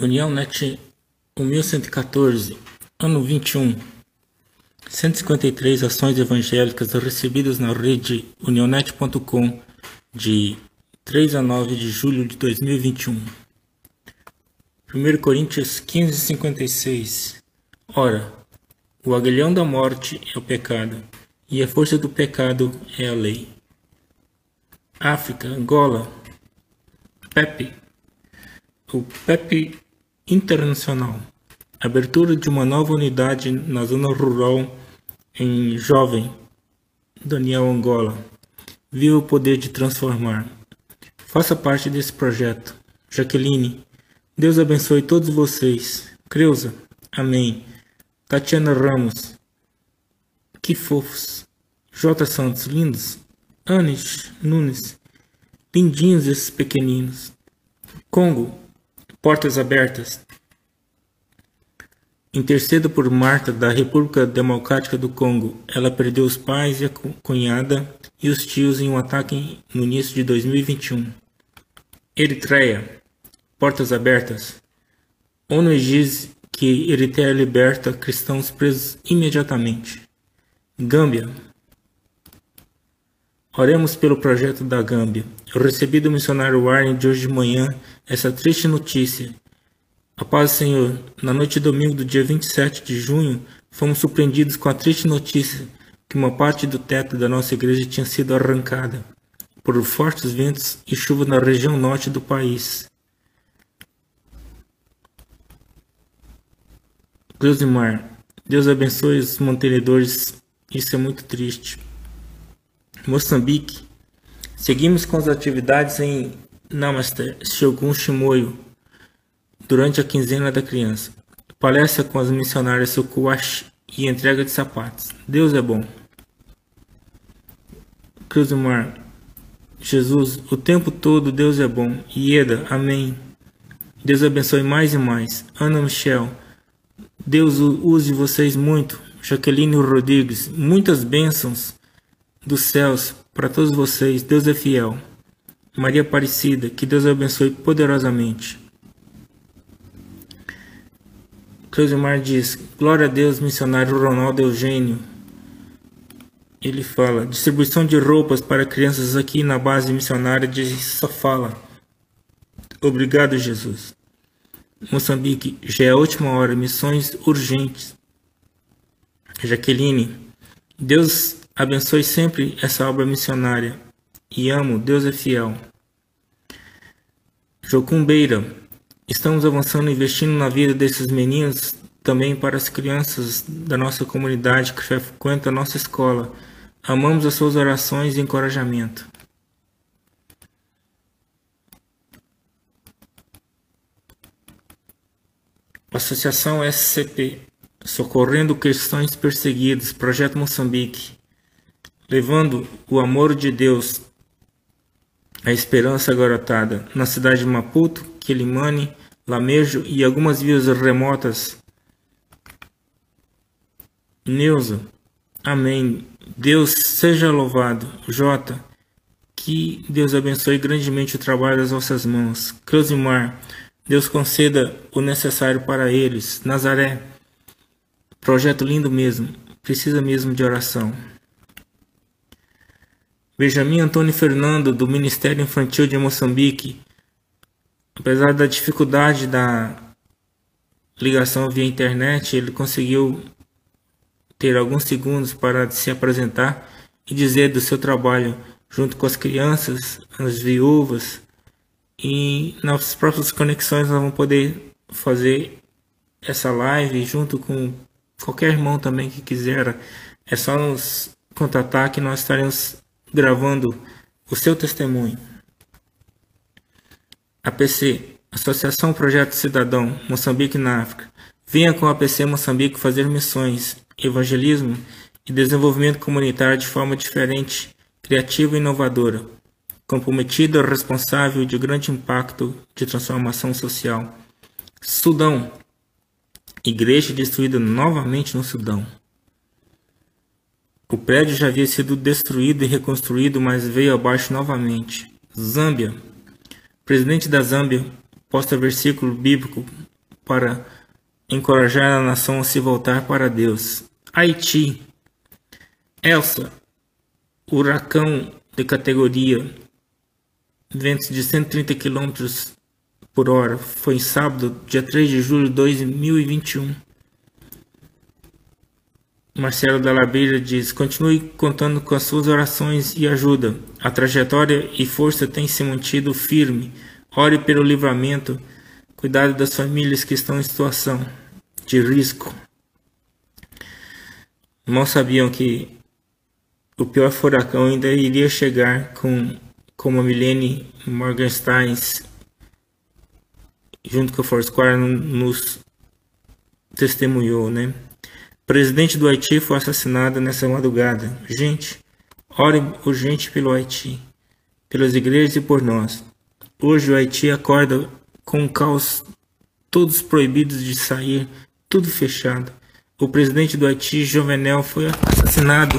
União Net 1114, ano 21. 153 ações evangélicas recebidas na rede unionet.com de 3 a 9 de julho de 2021. 1 Coríntios 15, 56. Ora, o aguilhão da morte é o pecado, e a força do pecado é a lei. África, Angola, Pepe. O Pepe Internacional. Abertura de uma nova unidade na zona rural em Jovem, Daniel Angola. Viva o poder de transformar. Faça parte desse projeto. Jaqueline, Deus abençoe todos vocês. Creuza, amém. Tatiana Ramos, que fofos. J. Santos, lindos. Anis Nunes, lindinhos esses pequeninos. Congo, portas abertas. Interceda por Marta da República Democrática do Congo. Ela perdeu os pais e a cunhada e os tios em um ataque no início de 2021. Eritreia. Portas abertas. ONU exige que Eritreia liberta cristãos presos imediatamente. Gâmbia. Oremos pelo projeto da Gâmbia. Eu recebi do missionário Warren de hoje de manhã essa triste notícia a paz do Senhor, na noite de domingo do dia 27 de junho, fomos surpreendidos com a triste notícia que uma parte do teto da nossa igreja tinha sido arrancada por fortes ventos e chuva na região norte do país. Mar, Deus abençoe os mantenedores, isso é muito triste. Moçambique, seguimos com as atividades em Namaste, Shogun Shimoyo, durante a quinzena da criança. Palestra com as missionárias Sukuashi e entrega de sapatos. Deus é bom. Cruz do Mar. Jesus, o tempo todo Deus é bom. Ieda, amém. Deus abençoe mais e mais. Ana Michel, Deus use vocês muito. Jaqueline Rodrigues, muitas bênçãos dos céus para todos vocês. Deus é fiel. Maria Aparecida, que Deus abençoe poderosamente. Cleusimar diz: Glória a Deus, missionário Ronaldo Eugênio. Ele fala: distribuição de roupas para crianças aqui na base missionária de Sofala. Obrigado, Jesus. Moçambique, já é a última hora, missões urgentes. Jaqueline, Deus abençoe sempre essa obra missionária. E amo, Deus é fiel. Jocumbeira, Estamos avançando investindo na vida desses meninos, também para as crianças da nossa comunidade que frequentam a nossa escola. Amamos as suas orações e encorajamento. Associação SCP Socorrendo Cristãos Perseguidos, Projeto Moçambique, levando o amor de Deus, a esperança garotada, na cidade de Maputo, Quilimane, Lamejo e algumas vilas remotas. Neuza, amém. Deus seja louvado. J, que Deus abençoe grandemente o trabalho das vossas mãos. Closimar, Deus conceda o necessário para eles. Nazaré, projeto lindo mesmo, precisa mesmo de oração. Benjamin Antônio Fernando, do Ministério Infantil de Moçambique, apesar da dificuldade da ligação via internet, ele conseguiu ter alguns segundos para se apresentar e dizer do seu trabalho junto com as crianças, as viúvas e nas próprias conexões nós vamos poder fazer essa live junto com qualquer irmão também que quiser. É só nos contatar que nós estaremos gravando o seu testemunho. APC, Associação Projeto Cidadão, Moçambique na África. Venha com a APC Moçambique fazer missões, evangelismo e desenvolvimento comunitário de forma diferente, criativa e inovadora, comprometida, responsável e de grande impacto de transformação social. Sudão. Igreja destruída novamente no Sudão. O prédio já havia sido destruído e reconstruído, mas veio abaixo novamente. Zâmbia. Presidente da Zâmbia posta versículo bíblico para encorajar a nação a se voltar para Deus. Haiti. Elsa, huracão de categoria, ventos de 130 km por hora, foi sábado, dia 3 de julho de 2021. Marcelo da Labeira diz: continue contando com as suas orações e ajuda. A trajetória e força têm se mantido firme. Ore pelo livramento. Cuidado das famílias que estão em situação de risco. Mal sabiam que o pior furacão ainda iria chegar com como a Milene Morgenstein junto com a Foursquare nos testemunhou, né? Presidente do Haiti foi assassinado nessa madrugada. Gente, orem urgente pelo Haiti, pelas igrejas e por nós. Hoje o Haiti acorda com um caos, todos proibidos de sair, tudo fechado. O presidente do Haiti, Jovenel, foi assassinado